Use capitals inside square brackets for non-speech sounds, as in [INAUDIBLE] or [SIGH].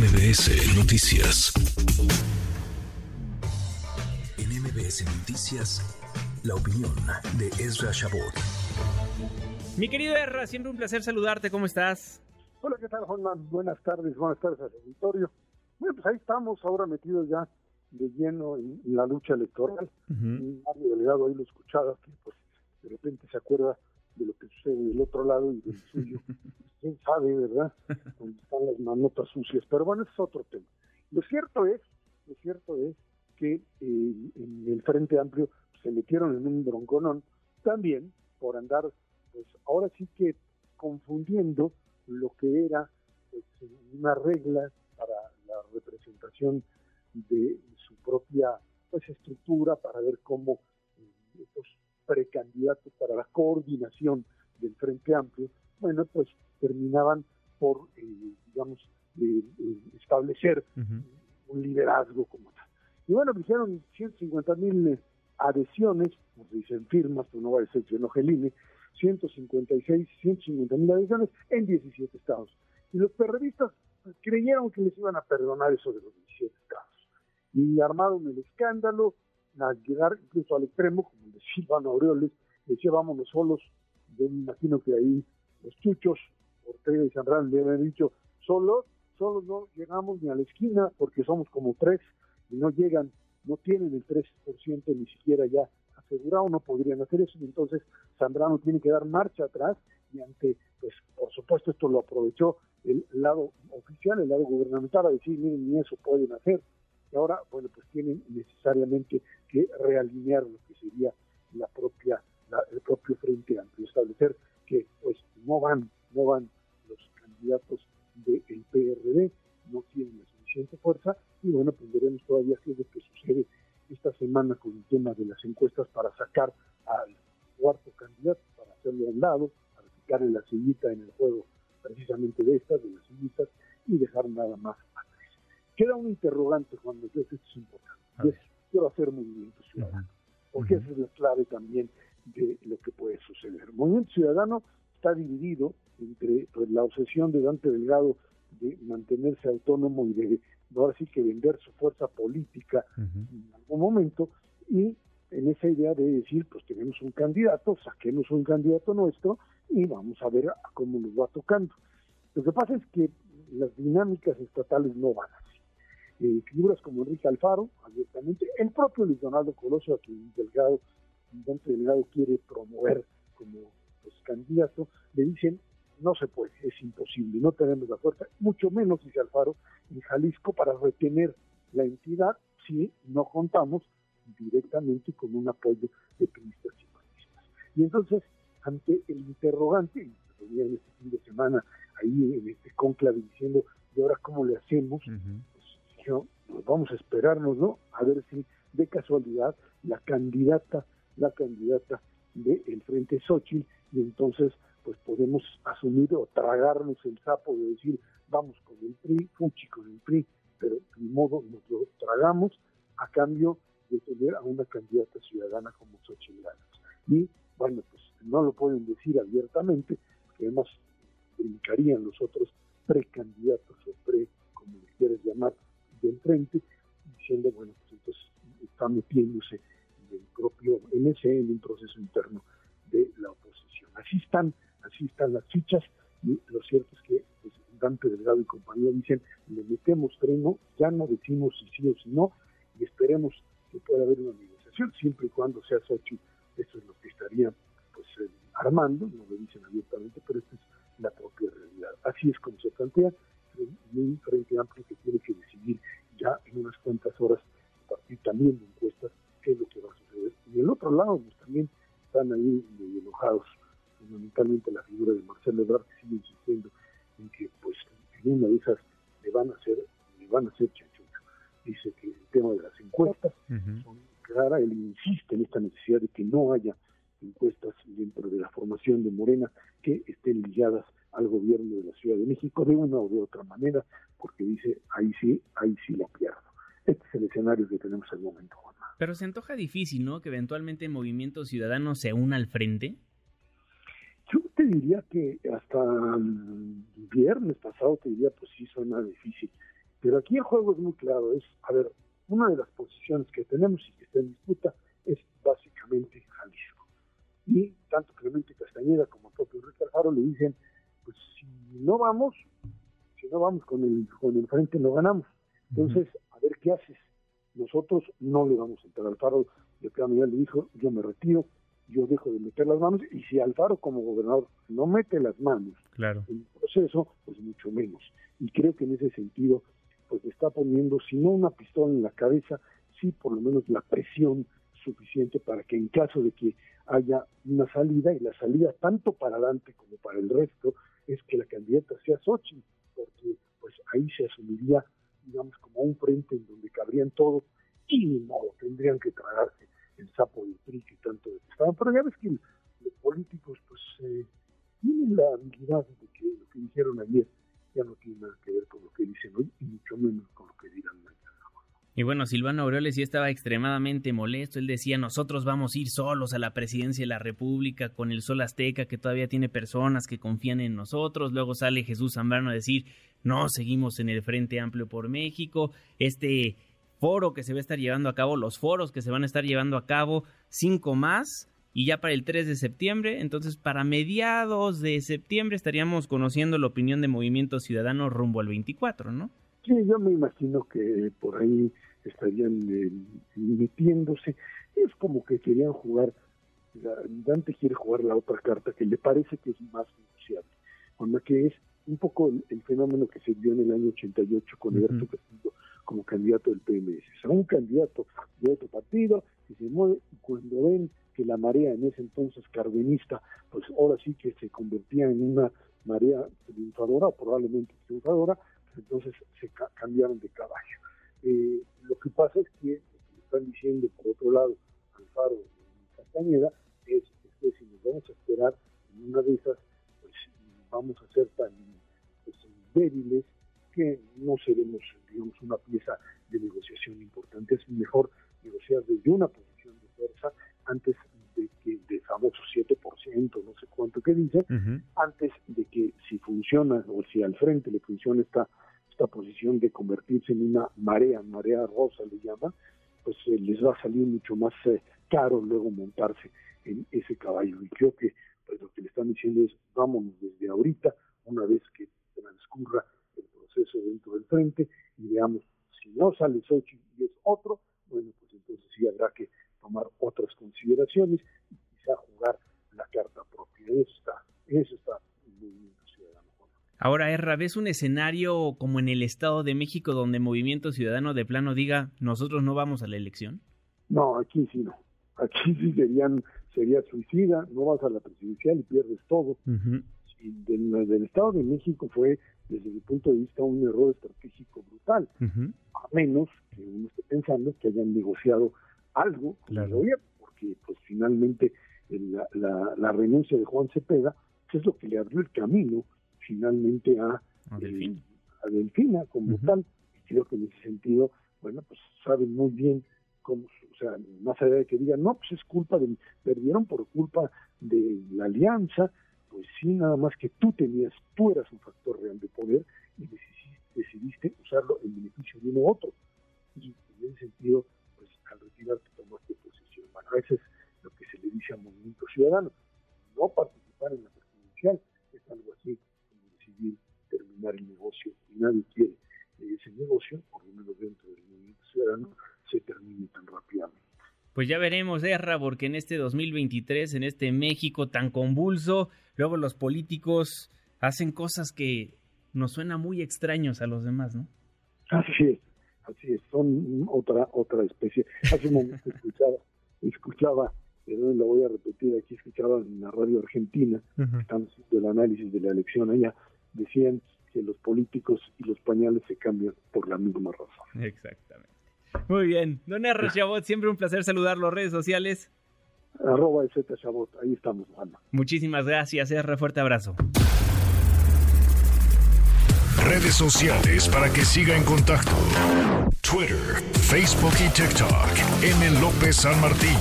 MBS Noticias. En MBS Noticias, la opinión de Ezra Shabot. Mi querido Ezra, siempre un placer saludarte. ¿Cómo estás? Hola, ¿qué tal, Juan? Buenas tardes, buenas tardes al auditorio. Bueno, pues ahí estamos ahora metidos ya de lleno en, la lucha electoral. Uh Mario Delegado ahí lo escuchaba, que pues de repente se acuerda de lo que sucede del otro lado y del [LAUGHS] suyo. ¿Quién sabe, verdad? Dónde están las manotas sucias. Pero bueno, ese es otro tema. Lo cierto es, lo cierto es que eh, en el Frente Amplio se metieron en un bronconón también por andar, pues ahora sí que confundiendo lo que era pues, una regla para la representación de su propia pues estructura para ver cómo eh, estos precandidatos para la coordinación del Frente Amplio, bueno, pues terminaban por, eh, digamos, eh, establecer un liderazgo como tal. Y bueno, hicieron 150 mil adhesiones, nos dicen firmas, pero no va a ser que no geline, 156, 150 mil adhesiones en 17 estados. Y los periodistas creyeron que les iban a perdonar eso de los 17 estados. Y armaron el escándalo, a llegar incluso al extremo, como decía Silvano Aureoles, decía vámonos solos, yo me imagino que ahí los chuchos, Ortega y Sandrano le habían dicho, solos, solos no llegamos ni a la esquina porque somos como tres y no llegan, no tienen el 3% ni siquiera ya asegurado, no podrían hacer eso, y entonces Zambrano tiene que dar marcha atrás y ante, pues por supuesto esto lo aprovechó el lado oficial, el lado gubernamental, a decir, miren, ni eso pueden hacer, y ahora, bueno, pues tienen necesariamente que realinear lo que sería la propia, el propio Frente Amplio, establecer que pues no van, no van los candidatos del PRD, no tienen la suficiente fuerza, y bueno, pues veremos todavía qué es lo que sucede esta semana con el tema de las encuestas para sacar al cuarto candidato, para hacerlo a un lado, para quitarle la sillita en el juego precisamente de estas, de las sillitas, y dejar nada más Queda un interrogante cuando yo esto es importante. Es, quiero hacer movimiento ciudadano, porque esa es la clave también de lo que puede suceder. El movimiento ciudadano está dividido entre pues, la obsesión de Dante Delgado de mantenerse autónomo y de ahora sí que vender su fuerza política en algún momento y en esa idea de decir pues tenemos un candidato, saquemos un candidato nuestro y vamos a ver cómo nos va tocando. Lo que pasa es que las dinámicas estatales no van así eh, figuras como Enrique Alfaro, abiertamente, el propio Luis Donaldo Colosio, a quien Delgado, Dante Delgado quiere promover como pues, candidato, le dicen no se puede, es imposible, no tenemos la fuerza, mucho menos, dice Alfaro, en Jalisco para retener la entidad si no contamos directamente con un apoyo de periodistas y panistas. Y entonces, ante el interrogante, y en este fin de semana ahí en este conclave diciendo, ¿y ahora cómo le hacemos? Pues vamos a esperarnos, ¿no? A ver si de casualidad la candidata, la candidata del Frente Xochitl, y entonces pues podemos asumir o tragarnos el sapo de decir, vamos con el PRI, fuchi con el PRI, pero de modo nos lo tragamos a cambio de tener a una candidata ciudadana como Xochitl Y bueno, pues no lo pueden decir abiertamente, porque además brincarían los otros precandidatos o pre, como quieres llamar, del frente, diciendo, bueno, pues entonces está metiéndose el propio MC en un proceso interno de la oposición. Así están, así están las fichas, y lo cierto es que pues, Dante Delgado y compañía dicen, le metemos freno, ya no decimos si sí o si no, y esperemos que pueda haber una negociación, siempre y cuando sea Sochi, eso es lo que estaría pues eh, armando, no lo dicen abiertamente, pero esta es la propia realidad. Así es como se plantea, un frente amplio que tiene que decidir ya en unas cuantas horas, a partir también de encuestas, qué es lo que va a suceder. Y el otro lado, pues también están ahí enojados, fundamentalmente la figura de Marcelo Ebrard, que sigue insistiendo en que, pues, en una de esas le van a hacer, le van a hacer chachucho. Dice que el tema de las encuestas son claras, él insiste en esta necesidad de que no haya encuestas dentro de la formación de Morena que estén ligadas al gobierno de la Ciudad de México de una o de otra manera, porque dice, ahí sí, ahí sí la pierdo. Este es el escenario que tenemos al momento, Pero se antoja difícil, ¿no? Que eventualmente el Movimiento Ciudadano se una al frente. Yo te diría que hasta el viernes pasado te diría, pues sí suena difícil. Pero aquí el juego es muy claro, es, a ver, una de las posiciones que tenemos y que está en disputa es básicamente Jalisco. Y tanto Clemente Castañeda como el propio Ricardo le dicen, pues si no vamos, si no vamos con el, con el frente no ganamos. Entonces, a ver qué haces. Nosotros no le vamos a entrar al Alfaro. Y que le dijo, yo me retiro, yo dejo de meter las manos y si Alfaro como gobernador no mete las manos claro. en el proceso, pues mucho menos. Y creo que en ese sentido, pues está poniendo, si no una pistola en la cabeza, sí por lo menos la presión suficiente para que en caso de que haya una salida, y la salida tanto para adelante como para el resto, es que la candidata sea Xochitl, porque pues ahí se asumiría, digamos, como un frente en donde cabrían todos, y ni modo, tendrían que tragarse el sapo del PRI que tanto detestaban. Pero ya ves que los políticos pues eh, tienen la habilidad de que lo que dijeron ayer ya no tiene nada que ver con lo que dicen hoy y mucho menos con lo que dirán mañana. Y bueno, Silvano Aureoles sí estaba extremadamente molesto. Él decía, nosotros vamos a ir solos a la presidencia de la República con el Sol Azteca, que todavía tiene personas que confían en nosotros. Luego sale Jesús Zambrano a decir, no, seguimos en el Frente Amplio por México. Este foro que se va a estar llevando a cabo, los foros que se van a estar llevando a cabo, cinco más, y ya para el 3 de septiembre, entonces para mediados de septiembre estaríamos conociendo la opinión de Movimiento Ciudadano rumbo al 24, ¿no? Sí, yo me imagino que por ahí estarían eh, metiéndose. Es como que querían jugar, Dante quiere jugar la otra carta que le parece que es más negociable, cuando que es un poco el, fenómeno que se dio en el año 88 con Alberto Castillo como candidato del PMS. O sea, un candidato de otro partido que se mueve y cuando ven que la marea en ese entonces cardenista, pues ahora sí que se convertía en una marea triunfadora, probablemente triunfadora, entonces se cambiaron de caballo. Eh, lo que pasa es que están diciendo por otro lado Alfaro y Castañeda es, que si nos vamos a esperar en una de esas, pues vamos a ser tan pues, débiles que no seremos, digamos, una pieza de negociación importante. Es mejor negociar desde una posición de fuerza antes de que de famoso 7%, no sé cuánto que dice, antes de que si funciona o si al frente le funciona esta, esta posición de convertirse en una marea, marea rosa le llama, pues eh, les va a salir mucho más eh, caro luego montarse en ese caballo. Y creo que pues, lo que le están diciendo es vámonos desde ahorita, una vez que transcurra proceso dentro del frente y veamos si no sale Xochitl y es otro, bueno, pues entonces sí habrá que tomar otras consideraciones y quizá jugar la carta propia. Eso está, eso está Movimiento Ciudadano. Ahora, Erra, ¿ves un escenario como en el Estado de México donde Movimiento Ciudadano de plano diga nosotros no vamos a la elección? No, aquí sí no. Aquí sí serían, sería suicida, no vas a la presidencial y pierdes todo. y del Estado de México fue desde mi punto de vista, un error estratégico brutal, a menos que uno esté pensando que hayan negociado algo con el gobierno, porque pues finalmente la, la, renuncia de Juan Cepeda es lo que le abrió el camino finalmente a, a, Delfina como tal, y creo que en ese sentido, bueno, pues saben muy bien cómo, o sea, más allá de que digan, no, pues es culpa de, perdieron por culpa de la alianza, pues sí, nada más que tú tenías, tú eras un factor real de poder y decidiste, usarlo en beneficio de uno u otro. Y en ese sentido, pues al retirarte tomaste posesión. Bueno, eso es lo que se le dice al movimiento ciudadano. No participar en la presidencial es algo así el negocio y nadie quiere que ese negocio, por lo menos dentro del movimiento ciudadano, se termine tan rápidamente. Pues ya veremos, Erra, porque en este 2023, en este México tan convulso, luego los políticos hacen cosas que nos suenan muy extraños a los demás, ¿no? Así es, así es, son otra otra especie. Hace un momento [LAUGHS] escuchaba, escuchaba, perdón, lo voy a repetir, aquí escuchaba en la radio argentina, estamos haciendo el análisis de la elección allá, decían que los políticos y los pañales se cambian por la misma razón. Exactamente. Muy bien. Don R. Chabot, siempre un placer saludarlo. Redes sociales. Arroba Z Chabot, ahí estamos, Ana. Muchísimas gracias, R. Fuerte abrazo. Redes sociales para que siga en contacto: Twitter, Facebook y TikTok. M. López San Martín.